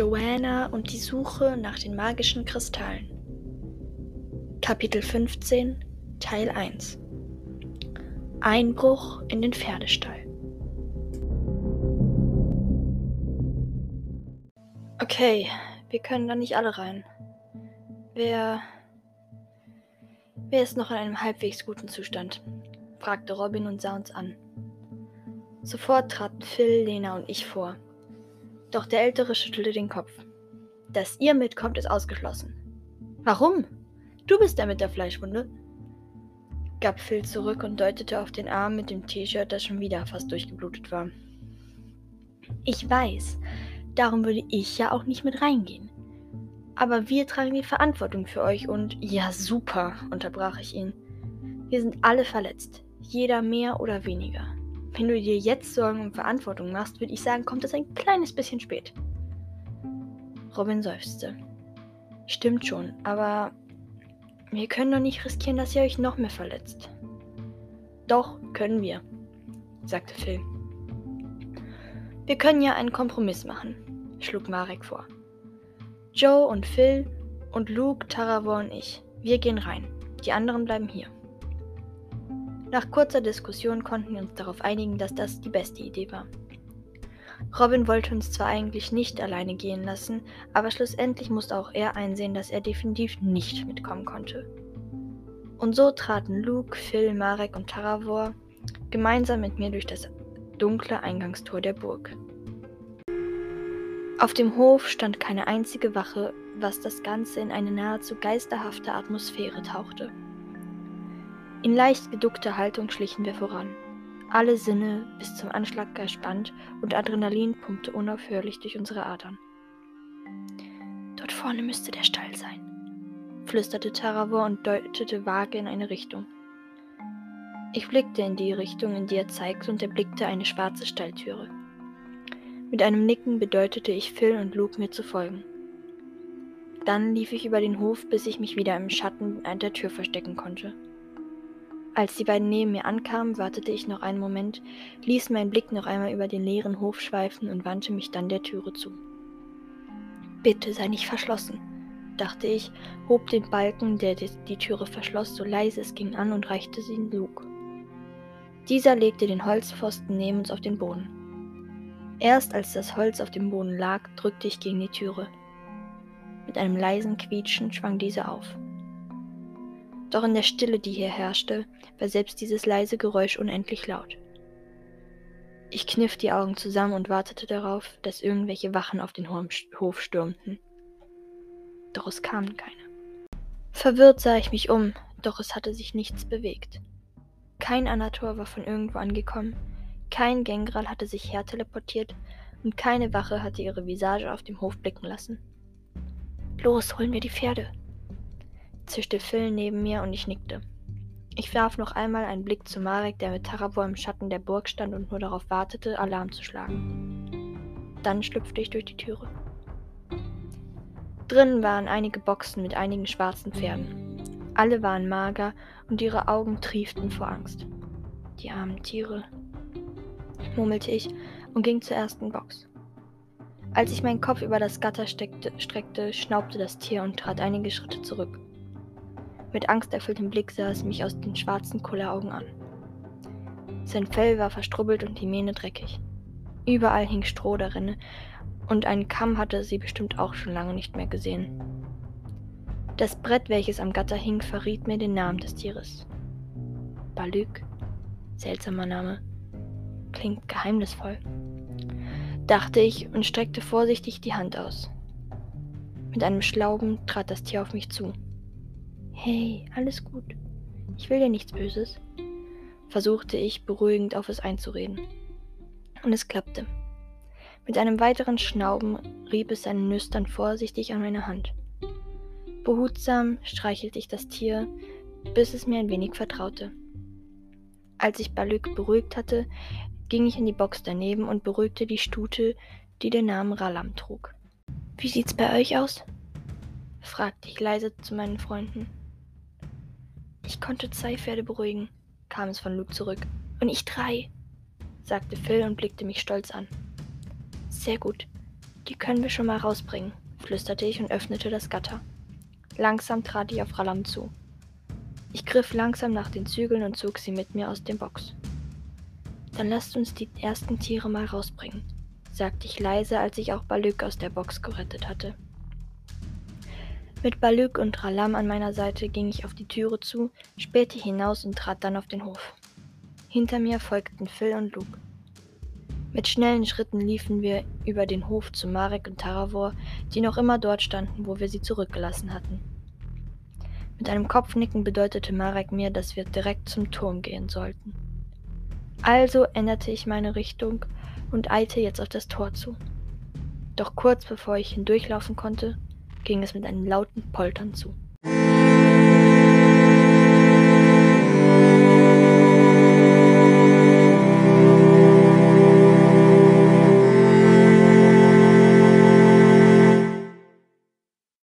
Joanna und die Suche nach den magischen Kristallen. Kapitel 15 Teil 1 Einbruch in den Pferdestall. Okay, wir können da nicht alle rein. Wer. Wer ist noch in einem halbwegs guten Zustand? fragte Robin und sah uns an. Sofort traten Phil, Lena und ich vor. Doch der Ältere schüttelte den Kopf. Dass ihr mitkommt, ist ausgeschlossen. Warum? Du bist der mit der Fleischwunde, gab Phil zurück und deutete auf den Arm mit dem T-Shirt, das schon wieder fast durchgeblutet war. Ich weiß, darum würde ich ja auch nicht mit reingehen. Aber wir tragen die Verantwortung für euch und ja super, unterbrach ich ihn. Wir sind alle verletzt, jeder mehr oder weniger. Wenn du dir jetzt Sorgen um Verantwortung machst, würde ich sagen, kommt es ein kleines bisschen spät. Robin seufzte. Stimmt schon, aber wir können doch nicht riskieren, dass ihr euch noch mehr verletzt. Doch, können wir, sagte Phil. Wir können ja einen Kompromiss machen, schlug Marek vor. Joe und Phil und Luke, Taravor und ich, wir gehen rein. Die anderen bleiben hier. Nach kurzer Diskussion konnten wir uns darauf einigen, dass das die beste Idee war. Robin wollte uns zwar eigentlich nicht alleine gehen lassen, aber schlussendlich musste auch er einsehen, dass er definitiv nicht mitkommen konnte. Und so traten Luke, Phil, Marek und Taravor gemeinsam mit mir durch das dunkle Eingangstor der Burg. Auf dem Hof stand keine einzige Wache, was das Ganze in eine nahezu geisterhafte Atmosphäre tauchte. In leicht geduckter Haltung schlichen wir voran alle Sinne bis zum Anschlag gespannt und Adrenalin pumpte unaufhörlich durch unsere Adern. Dort vorne müsste der Stall sein, flüsterte Taravor und deutete vage in eine Richtung. Ich blickte in die Richtung, in die er zeigte, und erblickte eine schwarze Stalltüre. Mit einem Nicken bedeutete ich Phil und Luke mir zu folgen. Dann lief ich über den Hof, bis ich mich wieder im Schatten der Tür verstecken konnte. Als die beiden neben mir ankamen, wartete ich noch einen Moment, ließ meinen Blick noch einmal über den leeren Hof schweifen und wandte mich dann der Türe zu. Bitte sei nicht verschlossen, dachte ich, hob den Balken, der die Türe verschloss, so leise es ging an und reichte sie Luke. Dieser legte den Holzpfosten neben uns auf den Boden. Erst als das Holz auf dem Boden lag, drückte ich gegen die Türe. Mit einem leisen Quietschen schwang diese auf. Doch in der Stille, die hier herrschte, war selbst dieses leise Geräusch unendlich laut. Ich kniff die Augen zusammen und wartete darauf, dass irgendwelche Wachen auf den Hof stürmten. Doch es kamen keine. Verwirrt sah ich mich um, doch es hatte sich nichts bewegt. Kein Anator war von irgendwo angekommen, kein Gengral hatte sich herteleportiert und keine Wache hatte ihre Visage auf dem Hof blicken lassen. Los, holen wir die Pferde, zischte Phil neben mir und ich nickte. Ich warf noch einmal einen Blick zu Marek, der mit Taravor im Schatten der Burg stand und nur darauf wartete, Alarm zu schlagen. Dann schlüpfte ich durch die Türe. Drinnen waren einige Boxen mit einigen schwarzen Pferden. Alle waren mager und ihre Augen trieften vor Angst. Die armen Tiere, murmelte ich und ging zur ersten Box. Als ich meinen Kopf über das Gatter steckte, streckte, schnaubte das Tier und trat einige Schritte zurück. Mit angsterfülltem Blick sah es mich aus den schwarzen Kulleraugen an. Sein Fell war verstrubbelt und die Mähne dreckig. Überall hing Stroh darin, und einen Kamm hatte sie bestimmt auch schon lange nicht mehr gesehen. Das Brett, welches am Gatter hing, verriet mir den Namen des Tieres. Balük. Seltsamer Name. Klingt geheimnisvoll. Dachte ich und streckte vorsichtig die Hand aus. Mit einem Schlauben trat das Tier auf mich zu. Hey, alles gut. Ich will dir nichts Böses, versuchte ich beruhigend auf es einzureden. Und es klappte. Mit einem weiteren Schnauben rieb es seine Nüstern vorsichtig an meine Hand. Behutsam streichelte ich das Tier, bis es mir ein wenig vertraute. Als ich Balük beruhigt hatte, ging ich in die Box daneben und beruhigte die Stute, die den Namen Ralam trug. Wie sieht's bei euch aus? fragte ich leise zu meinen Freunden. Ich konnte zwei Pferde beruhigen, kam es von Luke zurück. Und ich drei, sagte Phil und blickte mich stolz an. Sehr gut. Die können wir schon mal rausbringen, flüsterte ich und öffnete das Gatter. Langsam trat ich auf Ralam zu. Ich griff langsam nach den Zügeln und zog sie mit mir aus dem Box. Dann lasst uns die ersten Tiere mal rausbringen, sagte ich leise, als ich auch Balük aus der Box gerettet hatte. Mit Balük und Ralam an meiner Seite ging ich auf die Türe zu, spähte hinaus und trat dann auf den Hof. Hinter mir folgten Phil und Luke. Mit schnellen Schritten liefen wir über den Hof zu Marek und Taravor, die noch immer dort standen, wo wir sie zurückgelassen hatten. Mit einem Kopfnicken bedeutete Marek mir, dass wir direkt zum Turm gehen sollten. Also änderte ich meine Richtung und eilte jetzt auf das Tor zu. Doch kurz bevor ich hindurchlaufen konnte, ging es mit einem lauten Poltern zu.